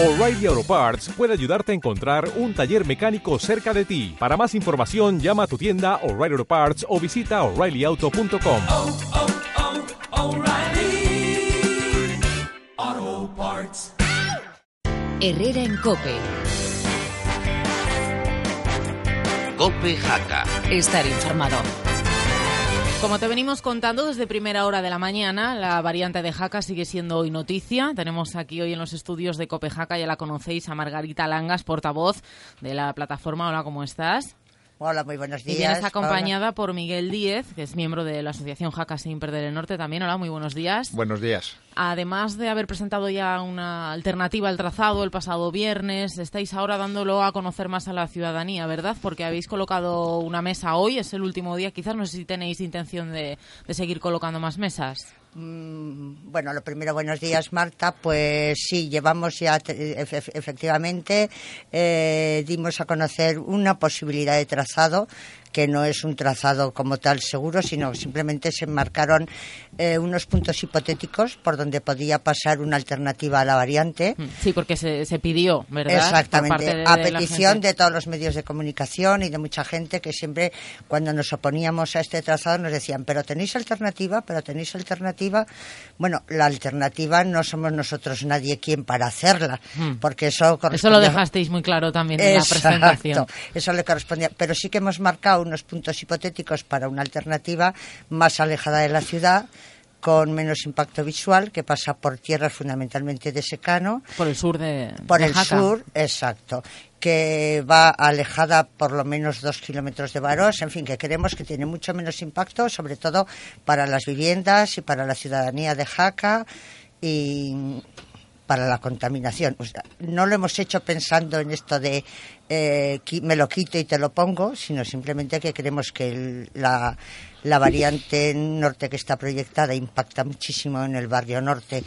O'Reilly Auto Parts puede ayudarte a encontrar un taller mecánico cerca de ti. Para más información, llama a tu tienda O'Reilly Auto Parts o visita oreillyauto.com. oh, oh, Parts. Herrera en Cope. Cope Jaca. Estar informado. Como te venimos contando desde primera hora de la mañana, la variante de Jaca sigue siendo hoy noticia. Tenemos aquí hoy en los estudios de Cope Jaca, ya la conocéis, a Margarita Langas, portavoz de la plataforma. Hola, ¿cómo estás? Hola, muy buenos Y días. vienes acompañada por Miguel Díez, que es miembro de la asociación Jaca Sin Perder el Norte también. Hola, muy buenos días. Buenos días. Además de haber presentado ya una alternativa al trazado el pasado viernes, estáis ahora dándolo a conocer más a la ciudadanía, ¿verdad? Porque habéis colocado una mesa hoy, es el último día, quizás no sé si tenéis intención de, de seguir colocando más mesas. Mm, Bueno, lo primero, buenos días, Marta. Pues sí, llevamos ya, te- efe- efectivamente, eh, dimos a conocer una posibilidad de trazado que no es un trazado como tal seguro, sino simplemente se marcaron eh, unos puntos hipotéticos por donde podía pasar una alternativa a la variante. Mm, Sí, porque se, se pidió, ¿verdad? Exactamente, de- a petición de todos los medios de comunicación y de mucha gente que siempre cuando nos oponíamos a este trazado nos decían, pero tenéis alternativa, pero tenéis alternativa. Bueno, la alternativa no somos nosotros nadie quien para hacerla, Mm. porque eso Eso lo corresponde- dejasteis muy claro también en la presentación. Eso le correspondía. Pero sí que hemos marcado unos puntos hipotéticos para una alternativa más alejada de la ciudad, con menos impacto visual, que pasa por tierras fundamentalmente de secano, Por el sur de por de el Jaca. sur, exacto, que va alejada por lo menos dos kilómetros de Varós, en fin, que creemos que tiene mucho menos impacto, sobre todo para las viviendas y para la ciudadanía de Jaca. Y para la contaminación. O sea, no lo hemos hecho pensando en esto de eh, me lo quito y te lo pongo, sino simplemente que creemos que el- la, la variante norte que está proyectada impacta muchísimo en el barrio norte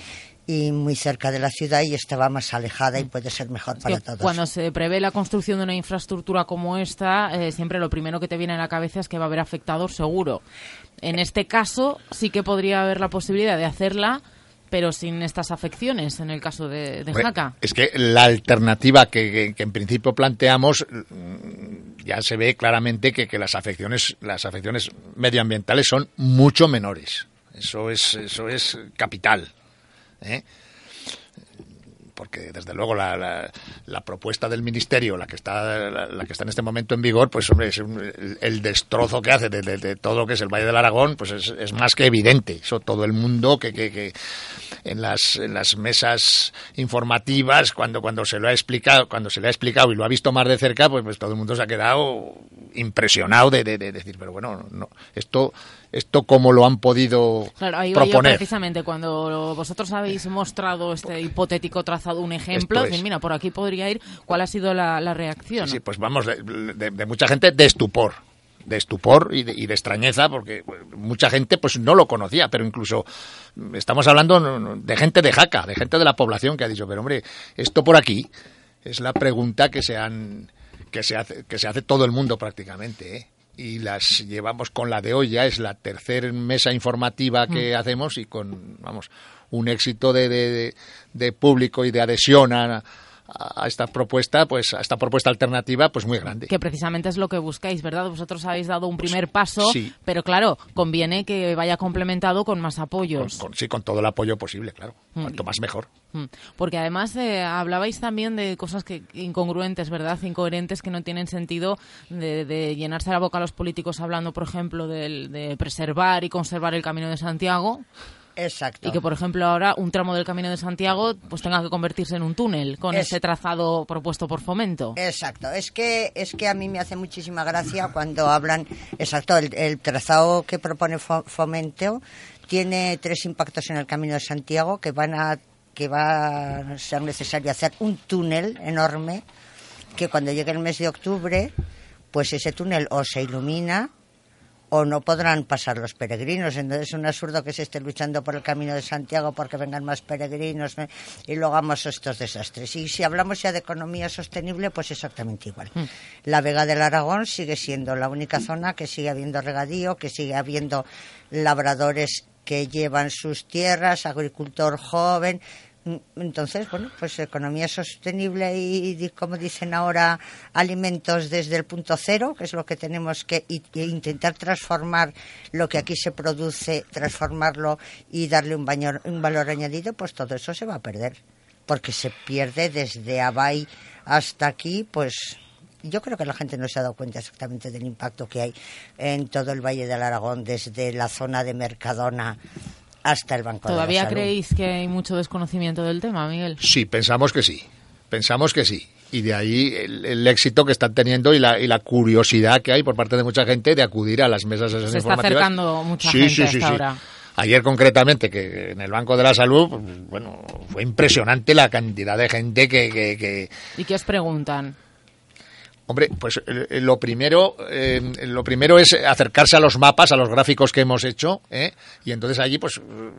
y muy cerca de la ciudad y estaba más alejada y puede ser mejor para todos. Cuando se prevé la construcción de una infraestructura como esta, eh, siempre lo primero que te viene a la cabeza es que va a haber afectados seguro. En este caso sí que podría haber la posibilidad de hacerla, pero sin estas afecciones, en el caso de, Jaca. Es que la alternativa que, que- que en principio planteamos mm, ya se ve claramente que, que las afecciones las afecciones medioambientales son mucho menores. Eso es eso es capital. ¿eh? Porque desde luego la, la- la propuesta del ministerio, la que está la, la que está en este momento en vigor, pues hombre, es un- el, el destrozo que hace de, de- de todo lo que es el Valle del Aragón, pues es, es más que evidente. Eso todo el mundo que, que, que en las en las mesas informativas cuando cuando se lo ha explicado cuando se le ha explicado y lo ha visto más de cerca, pues, pues todo el mundo se ha quedado impresionado de, de- de decir, pero bueno, no, esto esto cómo lo han podido Claro, ahí va yo proponer. precisamente cuando vosotros habéis mostrado este hipotético trazado, un ejemplo, es. mira, por aquí podría ir, ¿cuál ha sido la, la reacción? Sí, sí, pues vamos, de, de- de mucha gente de estupor, de estupor y de, y de extrañeza, porque mucha gente pues no lo conocía, pero incluso mm, estamos hablando de gente de Jaca, de gente de la población que ha dicho, pero hombre, esto por aquí es la pregunta que se han que se hace que se hace todo el mundo prácticamente, ¿eh? y las llevamos con la de hoy ya es la tercera mesa informativa que hacemos y con vamos un éxito de, de- de- de público y de adhesión a, a esta propuesta pues a esta propuesta alternativa pues muy grande Que precisamente es lo que buscáis, ¿verdad? Vosotros habéis dado un primer paso, Pues sí. pero claro, conviene que vaya complementado con más apoyos. con- sí con todo el apoyo posible claro cuanto más mejor Mm. Porque además eh, hablabais también de cosas que incongruentes, ¿verdad? Incoherentes que no tienen sentido de, de llenarse la boca a los políticos hablando, por ejemplo, del- de, preservar y conservar el Camino de Santiago Exacto. y que, por ejemplo, ahora un tramo del Camino de Santiago pues tenga que convertirse en un túnel con Es- ese trazado propuesto por Fomento. Exacto, es que es que a mí me hace muchísima gracia cuando hablan, exacto, el, el trazado que propone Fo- Fomento tiene tres impactos en el Camino de Santiago que van a que va a ser necesario hacer un túnel enorme que cuando llegue el mes de octubre, pues ese túnel o se ilumina o no podrán pasar los peregrinos. Entonces es un absurdo que se esté luchando por el camino de Santiago porque vengan más peregrinos ¿no? y luego hagamos estos desastres. Y si hablamos ya de economía sostenible, pues exactamente igual. La Vega del Aragón sigue siendo la única zona que sigue habiendo regadío, que sigue habiendo labradores que llevan sus tierras, agricultor joven, Mm, Entonces, bueno, pues economía sostenible y, como dicen ahora, alimentos desde el punto cero, que es lo que tenemos que e intentar transformar lo que aquí se produce, transformarlo y darle un, baño- un valor añadido, pues todo eso se va a perder. Porque se pierde desde Abay hasta aquí, pues yo creo que la gente no se ha dado cuenta exactamente del impacto que hay en todo el Valle del Aragón, desde la zona de Mercadona hasta el Banco de la ¿Todavía Salud. creéis que hay mucho desconocimiento del tema, Miguel? Sí, pensamos que sí. Pensamos que sí. Y de ahí el, el éxito que están teniendo y la, y la curiosidad que hay por parte de mucha gente de acudir a las mesas esas Se está informativas. acercando mucha Sí, gente sí, a sí, esta sí. hora. Ayer concretamente, que en el Banco de la Salud, pues, bueno, fue impresionante la cantidad de gente que, que, que- ¿Y qué os preguntan? Hombre, pues eh, eh, lo primero, eh, lo primero es acercarse a los mapas, a los gráficos que hemos hecho, ¿eh? y entonces allí, pues mm,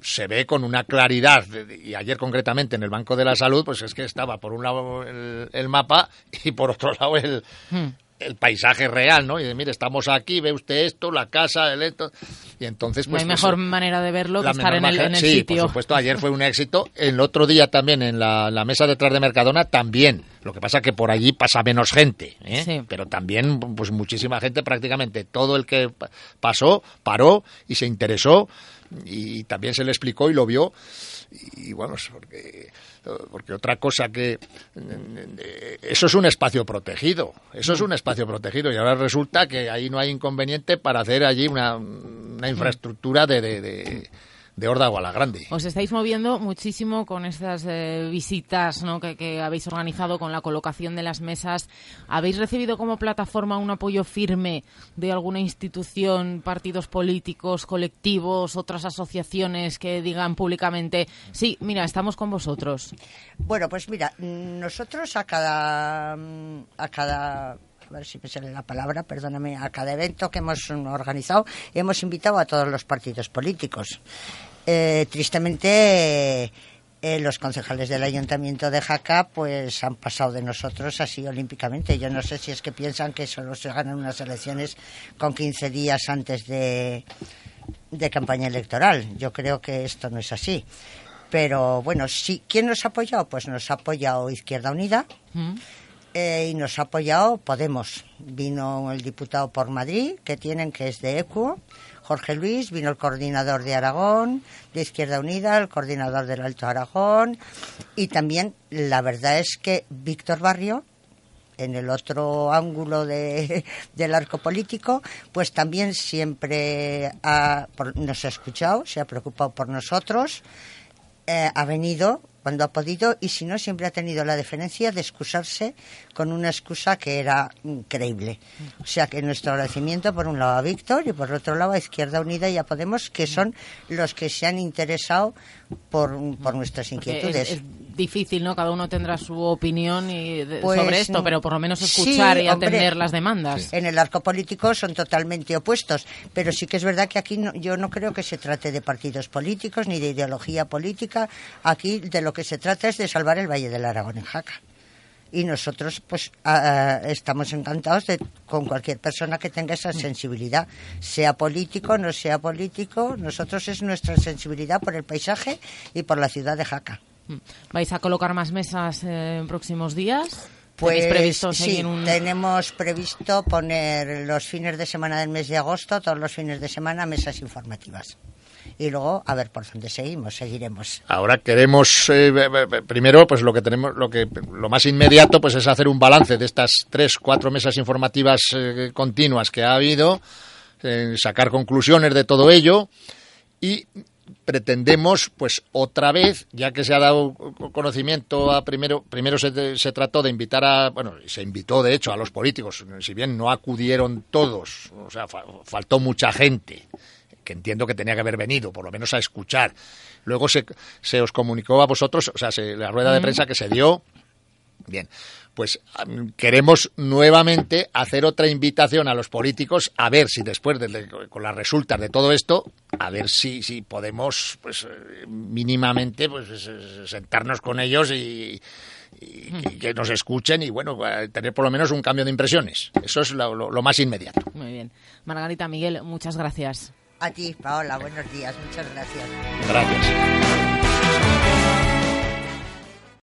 se ve con una claridad. Y ayer concretamente en el Banco de la Salud, pues es que estaba por un lado el, el mapa y por otro lado el, Hmm. El paisaje real, ¿no? Y de, mire, estamos aquí, ve usted esto, la casa, el esto. Y entonces, no pues. hay pues, mejor manera de verlo que estar en el, en el sí, sitio. por supuesto, ayer fue un éxito. El otro día también en la, la mesa detrás de Mercadona también. Lo que pasa que por allí pasa menos gente, ¿eh? Sí. pero también pues muchísima gente, prácticamente todo el que pa- pasó, paró y se interesó y también se le explicó y lo vio. Y bueno, es porque, porque otra cosa que... eh, Eso es un espacio protegido, eso es un espacio protegido y ahora resulta que ahí no hay inconveniente para hacer allí una, una infraestructura de, de, de, de órdago a la grande. Os estáis moviendo muchísimo con estas eh, visitas ¿no? que, que habéis organizado, con la colocación de las mesas. ¿Habéis recibido como plataforma un apoyo firme de alguna institución, partidos políticos, colectivos, otras asociaciones que digan públicamente, sí, mira, estamos con vosotros? Bueno, pues mira, nosotros a cada a cada a ver si me sale la palabra, perdóname, a cada evento que hemos organizado hemos invitado a todos los partidos políticos. Eh, tristemente eh, los concejales del ayuntamiento de Jaca pues han pasado de nosotros así olímpicamente. Yo no sé si es que piensan que solo se ganan unas elecciones con 15 días antes de, de campaña electoral. Yo creo que esto no es así. Pero bueno, sí, ¿quién nos ha apoyado? Pues nos ha apoyado Izquierda Unida ¿Mm? eh, y nos ha apoyado Podemos. Vino el diputado por Madrid, que tienen, que es de ECUO, Jorge Luis, vino el coordinador de Aragón, de Izquierda Unida, el coordinador del Alto Aragón y también, la verdad es que Víctor Barrio, en el otro ángulo de- del arco político, pues también siempre ha- por- nos ha escuchado, se ha preocupado por nosotros, eh, ha venido cuando ha podido y si no siempre ha tenido la deferencia de excusarse con una excusa que era increíble. O sea que nuestro agradecimiento por un lado a Víctor y por otro lado a Izquierda Unida y a Podemos, que son los que se han interesado por, por nuestras inquietudes. Es, es difícil, ¿no? Cada uno tendrá su opinión y de- Pues, sobre esto, mm, pero por lo menos sí, escuchar y hombre. atender las demandas. En el arco político son totalmente opuestos, pero sí que es verdad que aquí no- yo no creo que se trate de partidos políticos ni de ideología política. Aquí de lo que se trata es de salvar el Valle del Aragón en Jaca. Y nosotros, pues, estamos encantados de, con cualquier persona que tenga esa sensibilidad, sea político, no sea político. Nosotros es nuestra sensibilidad por el paisaje y por la ciudad de Jaca. Mm. ¿Vais a colocar más mesas eh, en próximos días? Pues ¿Tenéis previsto sí, un... tenemos previsto poner los fines de semana del mes de agosto, todos los fines de semana, mesas informativas. Y luego, a ver por dónde seguimos, seguiremos. Ahora queremos eh, primero, pues lo que tenemos, lo que lo más inmediato, pues es hacer un balance de estas tres, cuatro mesas informativas eh, continuas que ha habido, eh, sacar conclusiones de todo ello y pretendemos, pues otra vez, ya que se ha dado conocimiento a primero, primero se, se trató de invitar a, bueno, se invitó de hecho a los políticos, si bien no acudieron todos, o sea, fa- faltó mucha gente que entiendo que tenía que haber venido, por lo menos a escuchar. Luego se, se os comunicó a vosotros, o sea, se- la rueda de prensa que se dio. Bien, pues queremos nuevamente hacer otra invitación a los políticos a ver si después, de, de- con las resultas de todo esto, a ver si, si podemos, pues eh, mínimamente, pues sentarnos con ellos y, y que, que nos escuchen y, bueno, eh, tener por lo menos un cambio de impresiones. Eso es lo- lo- lo más inmediato. Muy bien. Margarita, Miguel, muchas gracias. A ti, Paola, buenos días, muchas gracias. Gracias.